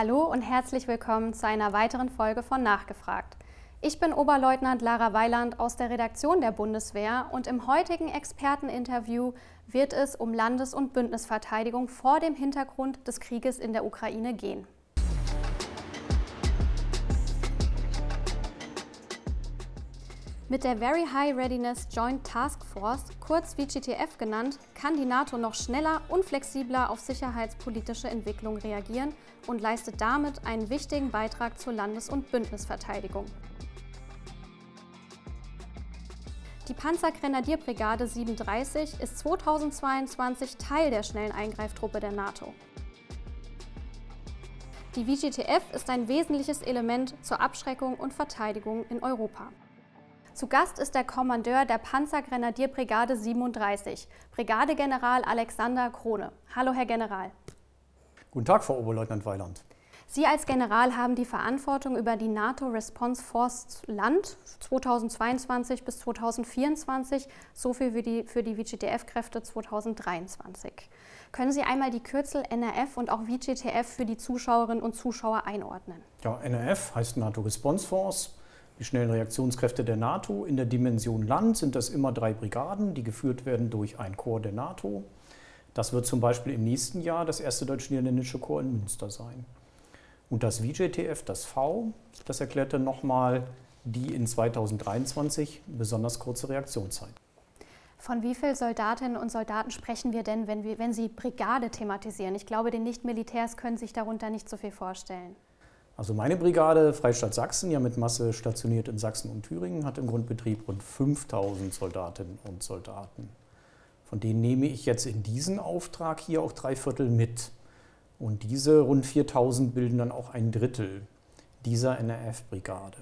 Hallo und herzlich willkommen zu einer weiteren Folge von Nachgefragt. Ich bin Oberleutnant Lara Weiland aus der Redaktion der Bundeswehr und im heutigen Experteninterview wird es um Landes- und Bündnisverteidigung vor dem Hintergrund des Krieges in der Ukraine gehen. Mit der Very High Readiness Joint Task Force, kurz VGTF genannt, kann die NATO noch schneller und flexibler auf sicherheitspolitische Entwicklung reagieren und leistet damit einen wichtigen Beitrag zur Landes- und Bündnisverteidigung. Die Panzergrenadierbrigade 37 ist 2022 Teil der schnellen Eingreiftruppe der NATO. Die VGTF ist ein wesentliches Element zur Abschreckung und Verteidigung in Europa. Zu Gast ist der Kommandeur der Panzergrenadierbrigade 37, Brigadegeneral Alexander Krone. Hallo, Herr General. Guten Tag, Frau Oberleutnant Weiland. Sie als General haben die Verantwortung über die NATO Response Force Land 2022 bis 2024 sowie für die, für die VGTF-Kräfte 2023. Können Sie einmal die Kürzel NRF und auch VGTF für die Zuschauerinnen und Zuschauer einordnen? Ja, NRF heißt NATO Response Force die schnellen Reaktionskräfte der NATO. In der Dimension Land sind das immer drei Brigaden, die geführt werden durch ein Korps der NATO. Das wird zum Beispiel im nächsten Jahr das erste deutsch-niederländische Korps in Münster sein. Und das VJTF, das V, das erklärt dann nochmal die in 2023 besonders kurze Reaktionszeit. Von wie vielen Soldatinnen und Soldaten sprechen wir denn, wenn, wir, wenn Sie Brigade thematisieren? Ich glaube, die Nicht-Militärs können sich darunter nicht so viel vorstellen. Also meine Brigade Freistaat Sachsen, ja mit Masse stationiert in Sachsen und Thüringen, hat im Grundbetrieb rund 5000 Soldatinnen und Soldaten. Von denen nehme ich jetzt in diesen Auftrag hier auch drei Viertel mit. Und diese rund 4000 bilden dann auch ein Drittel dieser NRF-Brigade.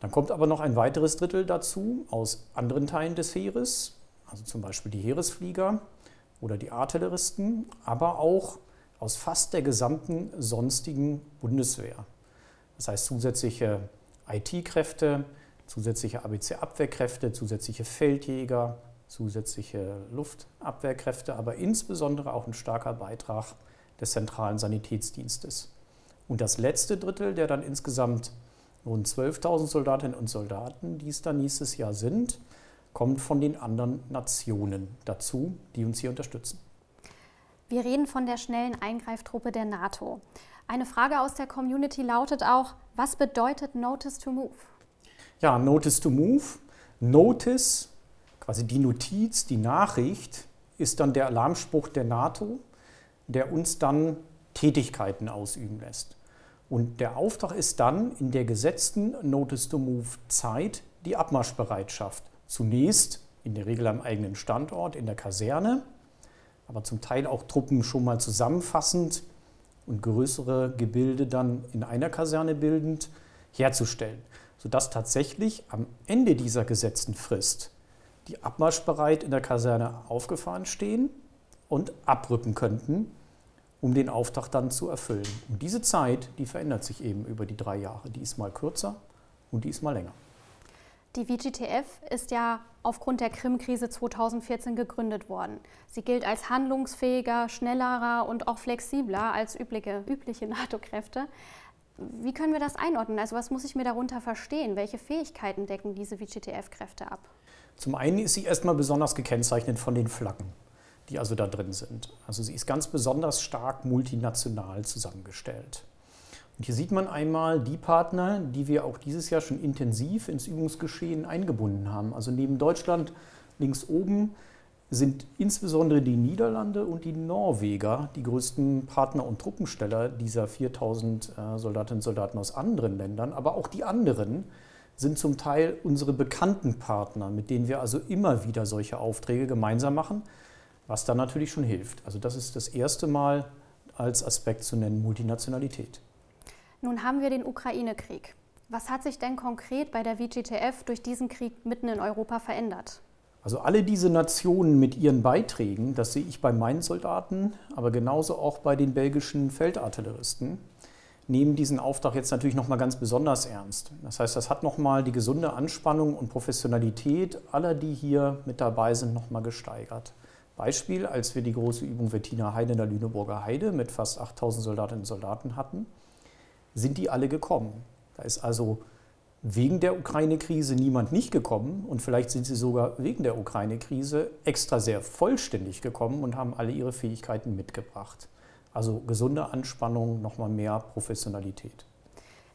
Dann kommt aber noch ein weiteres Drittel dazu aus anderen Teilen des Heeres, also zum Beispiel die Heeresflieger oder die Artilleristen, aber auch aus fast der gesamten sonstigen Bundeswehr. Das heißt zusätzliche IT-Kräfte, zusätzliche ABC-Abwehrkräfte, zusätzliche Feldjäger, zusätzliche Luftabwehrkräfte, aber insbesondere auch ein starker Beitrag des zentralen Sanitätsdienstes. Und das letzte Drittel, der dann insgesamt rund 12.000 Soldatinnen und Soldaten, die es dann nächstes Jahr sind, kommt von den anderen Nationen dazu, die uns hier unterstützen. Wir reden von der schnellen Eingreiftruppe der NATO. Eine Frage aus der Community lautet auch, was bedeutet Notice to Move? Ja, Notice to Move. Notice, quasi die Notiz, die Nachricht, ist dann der Alarmspruch der NATO, der uns dann Tätigkeiten ausüben lässt. Und der Auftrag ist dann in der gesetzten Notice to Move Zeit die Abmarschbereitschaft. Zunächst in der Regel am eigenen Standort in der Kaserne aber zum Teil auch Truppen schon mal zusammenfassend und größere Gebilde dann in einer Kaserne bildend herzustellen, sodass tatsächlich am Ende dieser gesetzten Frist die abmarschbereit in der Kaserne aufgefahren stehen und abrücken könnten, um den Auftrag dann zu erfüllen. Und diese Zeit, die verändert sich eben über die drei Jahre. Die ist mal kürzer und die ist mal länger. Die VGTF ist ja aufgrund der Krim-Krise 2014 gegründet worden. Sie gilt als handlungsfähiger, schnellerer und auch flexibler als übliche, übliche NATO-Kräfte. Wie können wir das einordnen? Also was muss ich mir darunter verstehen? Welche Fähigkeiten decken diese VGTF-Kräfte ab? Zum einen ist sie erstmal besonders gekennzeichnet von den Flaggen, die also da drin sind. Also sie ist ganz besonders stark multinational zusammengestellt. Und hier sieht man einmal die Partner, die wir auch dieses Jahr schon intensiv ins Übungsgeschehen eingebunden haben. Also neben Deutschland links oben sind insbesondere die Niederlande und die Norweger die größten Partner und Truppensteller dieser 4000 äh, Soldatinnen und Soldaten aus anderen Ländern. Aber auch die anderen sind zum Teil unsere bekannten Partner, mit denen wir also immer wieder solche Aufträge gemeinsam machen, was dann natürlich schon hilft. Also das ist das erste Mal als Aspekt zu nennen, Multinationalität. Nun haben wir den Ukraine-Krieg. Was hat sich denn konkret bei der WGTF durch diesen Krieg mitten in Europa verändert? Also alle diese Nationen mit ihren Beiträgen, das sehe ich bei meinen Soldaten, aber genauso auch bei den belgischen Feldartilleristen, nehmen diesen Auftrag jetzt natürlich noch mal ganz besonders ernst. Das heißt, das hat noch mal die gesunde Anspannung und Professionalität aller, die hier mit dabei sind, noch mal gesteigert. Beispiel, als wir die große Übung Wettiner Heide in der Lüneburger Heide mit fast 8000 Soldatinnen und Soldaten hatten, sind die alle gekommen. Da ist also wegen der Ukraine-Krise niemand nicht gekommen und vielleicht sind sie sogar wegen der Ukraine-Krise extra sehr vollständig gekommen und haben alle ihre Fähigkeiten mitgebracht. Also gesunde Anspannung, nochmal mehr Professionalität.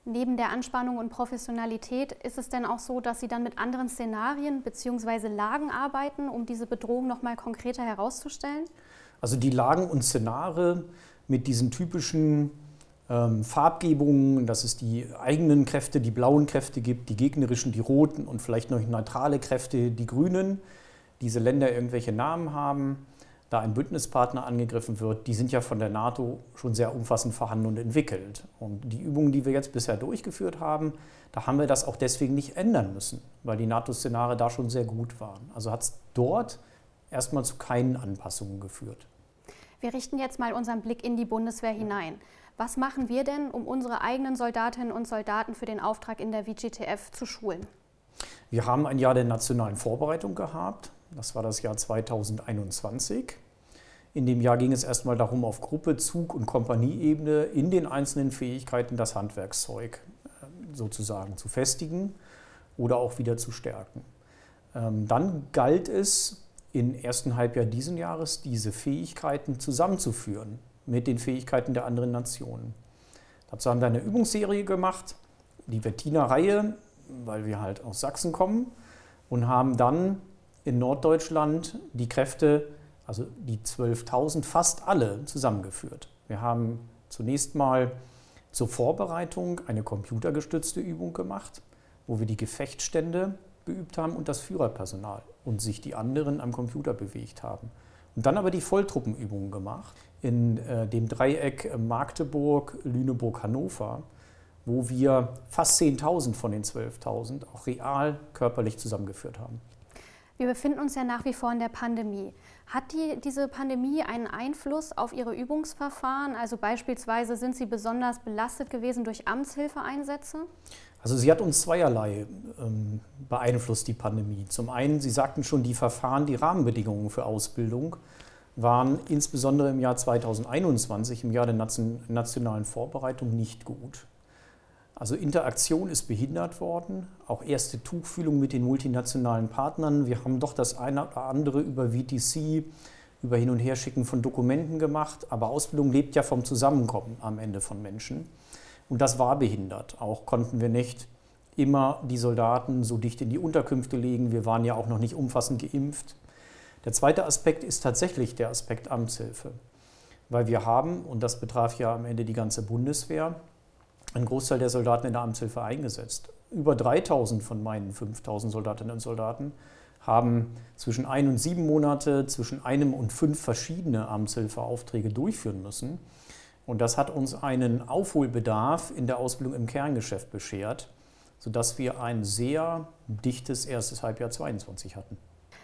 Neben der Anspannung und Professionalität ist es denn auch so, dass Sie dann mit anderen Szenarien bzw. Lagen arbeiten, um diese Bedrohung nochmal konkreter herauszustellen? Also die Lagen und Szenare mit diesen typischen ähm, Farbgebungen, dass es die eigenen Kräfte, die blauen Kräfte gibt, die gegnerischen, die roten und vielleicht noch neutrale Kräfte, die grünen. Diese Länder irgendwelche Namen haben da ein Bündnispartner angegriffen wird, die sind ja von der NATO schon sehr umfassend vorhanden und entwickelt. Und die Übungen, die wir jetzt bisher durchgeführt haben, da haben wir das auch deswegen nicht ändern müssen, weil die NATO-Szenare da schon sehr gut waren. Also hat es dort erstmal zu keinen Anpassungen geführt. Wir richten jetzt mal unseren Blick in die Bundeswehr hinein. Was machen wir denn, um unsere eigenen Soldatinnen und Soldaten für den Auftrag in der VGTF zu schulen? Wir haben ein Jahr der nationalen Vorbereitung gehabt. Das war das Jahr 2021. In dem Jahr ging es erstmal darum, auf Gruppe, Zug und Kompanieebene in den einzelnen Fähigkeiten das Handwerkszeug äh, sozusagen zu festigen oder auch wieder zu stärken. Ähm, dann galt es, im ersten Halbjahr dieses Jahres diese Fähigkeiten zusammenzuführen mit den Fähigkeiten der anderen Nationen. Dazu haben wir eine Übungsserie gemacht, die Wettiner Reihe, weil wir halt aus Sachsen kommen, und haben dann in Norddeutschland die Kräfte, also die 12.000, fast alle zusammengeführt. Wir haben zunächst mal zur Vorbereitung eine computergestützte Übung gemacht, wo wir die Gefechtsstände beübt haben und das Führerpersonal und sich die anderen am Computer bewegt haben. Und dann aber die Volltruppenübungen gemacht in äh, dem Dreieck Magdeburg, Lüneburg, Hannover, wo wir fast 10.000 von den 12.000 auch real körperlich zusammengeführt haben. Wir befinden uns ja nach wie vor in der Pandemie. Hat die, diese Pandemie einen Einfluss auf Ihre Übungsverfahren? Also beispielsweise sind Sie besonders belastet gewesen durch Amtshilfeeinsätze? Also sie hat uns zweierlei ähm, beeinflusst, die Pandemie. Zum einen, Sie sagten schon, die Verfahren, die Rahmenbedingungen für Ausbildung waren insbesondere im Jahr 2021, im Jahr der nationalen Vorbereitung, nicht gut. Also Interaktion ist behindert worden, auch erste Tuchfühlung mit den multinationalen Partnern. Wir haben doch das eine oder andere über VTC, über Hin- und Herschicken von Dokumenten gemacht, aber Ausbildung lebt ja vom Zusammenkommen am Ende von Menschen. Und das war behindert. Auch konnten wir nicht immer die Soldaten so dicht in die Unterkünfte legen. Wir waren ja auch noch nicht umfassend geimpft. Der zweite Aspekt ist tatsächlich der Aspekt Amtshilfe. Weil wir haben, und das betraf ja am Ende die ganze Bundeswehr, ein Großteil der Soldaten in der Amtshilfe eingesetzt. Über 3000 von meinen 5000 Soldatinnen und Soldaten haben zwischen ein und sieben Monate, zwischen einem und fünf verschiedene Amtshilfeaufträge durchführen müssen. Und das hat uns einen Aufholbedarf in der Ausbildung im Kerngeschäft beschert, sodass wir ein sehr dichtes erstes Halbjahr 22 hatten.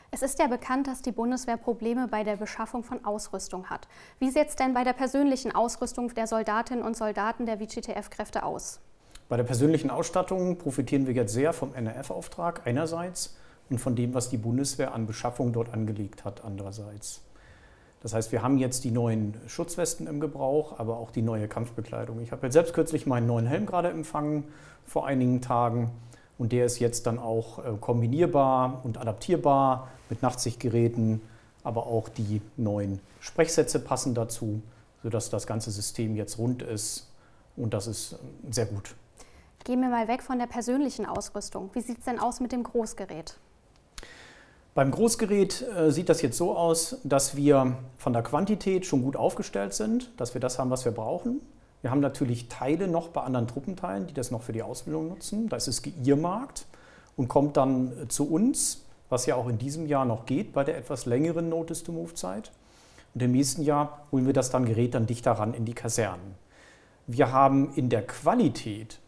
Es ist ja bekannt, dass die Bundeswehr Probleme bei der Beschaffung von Ausrüstung hat. Wie sieht es denn bei der persönlichen Ausrüstung der Soldatinnen und Soldaten der WGTF-Kräfte aus? Bei der persönlichen Ausstattung profitieren wir jetzt sehr vom NRF-Auftrag einerseits und von dem, was die Bundeswehr an Beschaffung dort angelegt hat andererseits. Das heißt, wir haben jetzt die neuen Schutzwesten im Gebrauch, aber auch die neue Kampfbekleidung. Ich habe jetzt selbst kürzlich meinen neuen Helm gerade empfangen vor einigen Tagen. Und der ist jetzt dann auch äh, kombinierbar und adaptierbar mit Nachtsichtgeräten, aber auch die neuen Sprechsätze passen dazu, sodass das ganze System jetzt rund ist und das ist äh, sehr gut. Gehen wir mal weg von der persönlichen Ausrüstung. Wie sieht es denn aus mit dem Großgerät? Beim Großgerät äh, sieht das jetzt so aus, dass wir von der Quantität schon gut aufgestellt sind, dass wir das haben, was wir brauchen. Wir haben natürlich Teile noch bei anderen Truppenteilen, die das noch für die Ausbildung nutzen. Da ist es geirrmarkt und kommt dann äh, zu uns, was ja auch in diesem Jahr noch geht bei der etwas längeren Notice-to-Move-Zeit. Und im nächsten Jahr holen wir das dann Gerät dann dichter ran in die Kasernen. Wir haben in der Qualität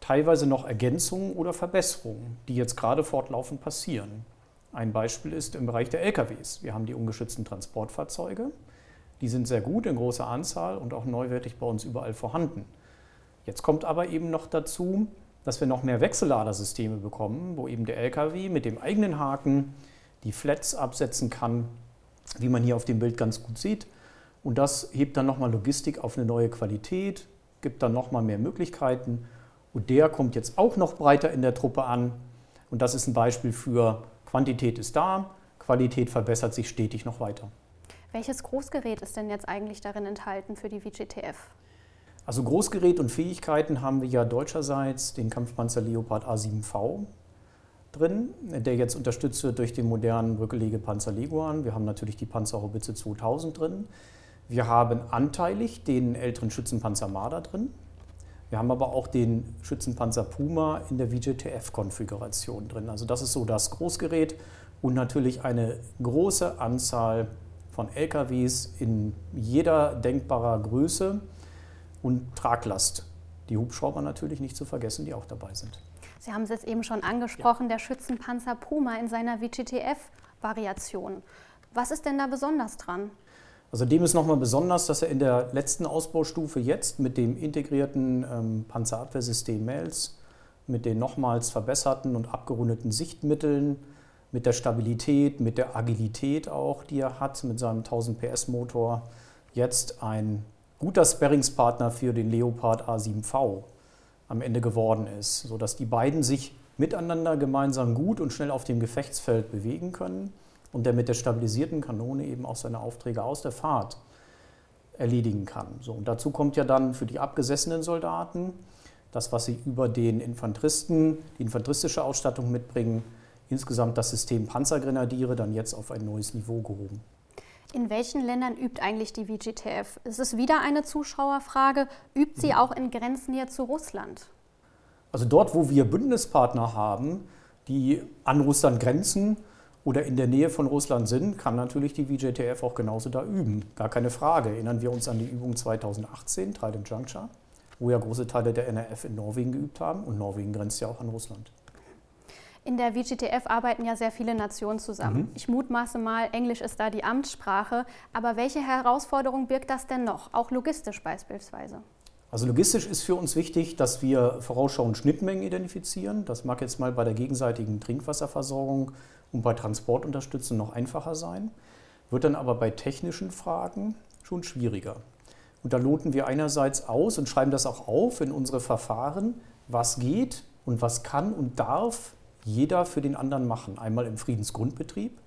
teilweise noch Ergänzungen oder Verbesserungen, die jetzt gerade fortlaufend passieren. Ein Beispiel ist im Bereich der LKWs. Wir haben die ungeschützten Transportfahrzeuge. Die sind sehr gut in großer Anzahl und auch neuwertig bei uns überall vorhanden. Jetzt kommt aber eben noch dazu, dass wir noch mehr Wechselladersysteme bekommen, wo eben der LKW mit dem eigenen Haken die Flats absetzen kann wie man hier auf dem Bild ganz gut sieht. Und das hebt dann nochmal Logistik auf eine neue Qualität, gibt dann nochmal mehr Möglichkeiten. Und der kommt jetzt auch noch breiter in der Truppe an. Und das ist ein Beispiel für Quantität ist da, Qualität verbessert sich stetig noch weiter. Welches Großgerät ist denn jetzt eigentlich darin enthalten für die VGTF? Also Großgerät und Fähigkeiten haben wir ja deutscherseits den Kampfpanzer Leopard A7V drin, der jetzt unterstützt wird durch den modernen Brückelegepanzer Leguan. Wir haben natürlich die Panzerhaubitze 2000 drin. Wir haben anteilig den älteren Schützenpanzer Marder drin. Wir haben aber auch den Schützenpanzer Puma in der VJTF-Konfiguration drin. Also das ist so das Großgerät und natürlich eine große Anzahl von LKWs in jeder denkbarer Größe und Traglast. Die Hubschrauber natürlich nicht zu vergessen, die auch dabei sind. Sie haben es jetzt eben schon angesprochen, ja. der Schützenpanzer Puma in seiner VGTF-Variation. Was ist denn da besonders dran? Also dem ist nochmal besonders, dass er in der letzten Ausbaustufe jetzt mit dem integrierten ähm, Panzerabwehrsystem MELS, mit den nochmals verbesserten und abgerundeten Sichtmitteln, mit der Stabilität, mit der Agilität auch, die er hat, mit seinem 1000 PS Motor, jetzt ein guter Sparringspartner für den Leopard A7V am Ende geworden ist, sodass die beiden sich miteinander gemeinsam gut und schnell auf dem Gefechtsfeld bewegen können und der mit der stabilisierten Kanone eben auch seine Aufträge aus der Fahrt erledigen kann. So, und dazu kommt ja dann für die abgesessenen Soldaten das, was sie über den Infanteristen, die infanteristische Ausstattung mitbringen, insgesamt das System Panzergrenadiere dann jetzt auf ein neues Niveau gehoben. In welchen Ländern übt eigentlich die VGTF? Ist es wieder eine Zuschauerfrage? Übt sie auch in Grenznähe zu Russland? Also dort, wo wir Bündnispartner haben, die an Russland grenzen, oder in der Nähe von Russland sind, kann natürlich die VJTF auch genauso da üben. Gar keine Frage. Erinnern wir uns an die Übung 2018, Trident Juncture, wo ja große Teile der NRF in Norwegen geübt haben und Norwegen grenzt ja auch an Russland. In der VGTF arbeiten ja sehr viele Nationen zusammen. Mhm. Ich mutmaße mal, Englisch ist da die Amtssprache. Aber welche Herausforderung birgt das denn noch, auch logistisch beispielsweise? Also logistisch ist für uns wichtig, dass wir vorausschauend Schnittmengen identifizieren. Das mag jetzt mal bei der gegenseitigen Trinkwasserversorgung und bei Transportunterstützung noch einfacher sein, wird dann aber bei technischen Fragen schon schwieriger. Und da loten wir einerseits aus und schreiben das auch auf in unsere Verfahren, was geht und was kann und darf jeder für den anderen machen. Einmal im Friedensgrundbetrieb,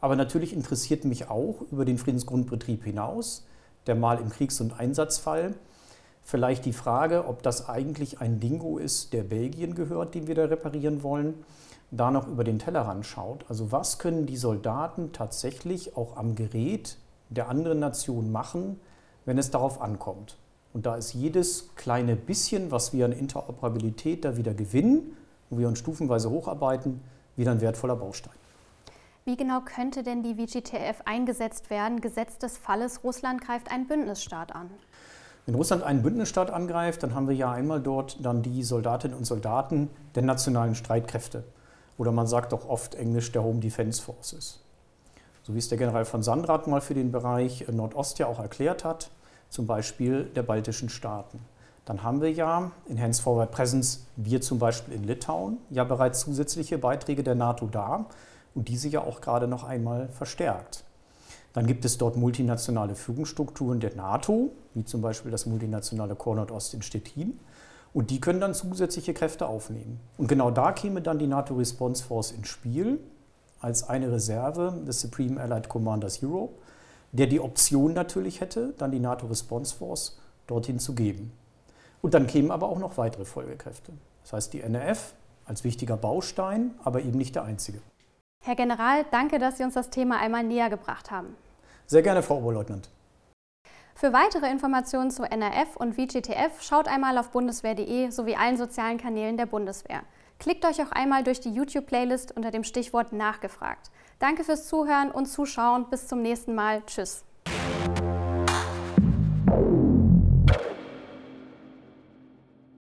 aber natürlich interessiert mich auch über den Friedensgrundbetrieb hinaus, der mal im Kriegs- und Einsatzfall, vielleicht die Frage, ob das eigentlich ein Dingo ist, der Belgien gehört, den wir da reparieren wollen, da noch über den Tellerrand schaut. Also was können die Soldaten tatsächlich auch am Gerät der anderen Nation machen, wenn es darauf ankommt. Und da ist jedes kleine bisschen, was wir an Interoperabilität da wieder gewinnen, wo wir uns stufenweise hocharbeiten, wieder ein wertvoller Baustein. Wie genau könnte denn die VGTF eingesetzt werden, gesetzt des Falles, Russland greift einen Bündnisstaat an? Wenn Russland einen Bündnisstaat angreift, dann haben wir ja einmal dort dann die Soldatinnen und Soldaten der nationalen Streitkräfte. Oder man sagt auch oft englisch der Home Defense Forces. So wie es der General von Sandrat mal für den Bereich Nordost ja auch erklärt hat, zum Beispiel der baltischen Staaten. Dann haben wir ja in Hands Forward Presence, wir zum Beispiel in Litauen, ja bereits zusätzliche Beiträge der NATO da und diese ja auch gerade noch einmal verstärkt. Dann gibt es dort multinationale Führungsstrukturen der NATO, wie zum Beispiel das multinationale Korps Nordost in Stettin. Und die können dann zusätzliche Kräfte aufnehmen. Und genau da käme dann die NATO Response Force ins Spiel, als eine Reserve des Supreme Allied Commanders Europe, der die Option natürlich hätte, dann die NATO Response Force dorthin zu geben. Und dann kämen aber auch noch weitere Folgekräfte. Das heißt, die NRF als wichtiger Baustein, aber eben nicht der einzige. Herr General, danke, dass Sie uns das Thema einmal näher gebracht haben. Sehr gerne, Frau Oberleutnant. Für weitere Informationen zu NRF und VGTF schaut einmal auf bundeswehr.de sowie allen sozialen Kanälen der Bundeswehr. Klickt euch auch einmal durch die YouTube-Playlist unter dem Stichwort Nachgefragt. Danke fürs Zuhören und Zuschauen. Bis zum nächsten Mal. Tschüss.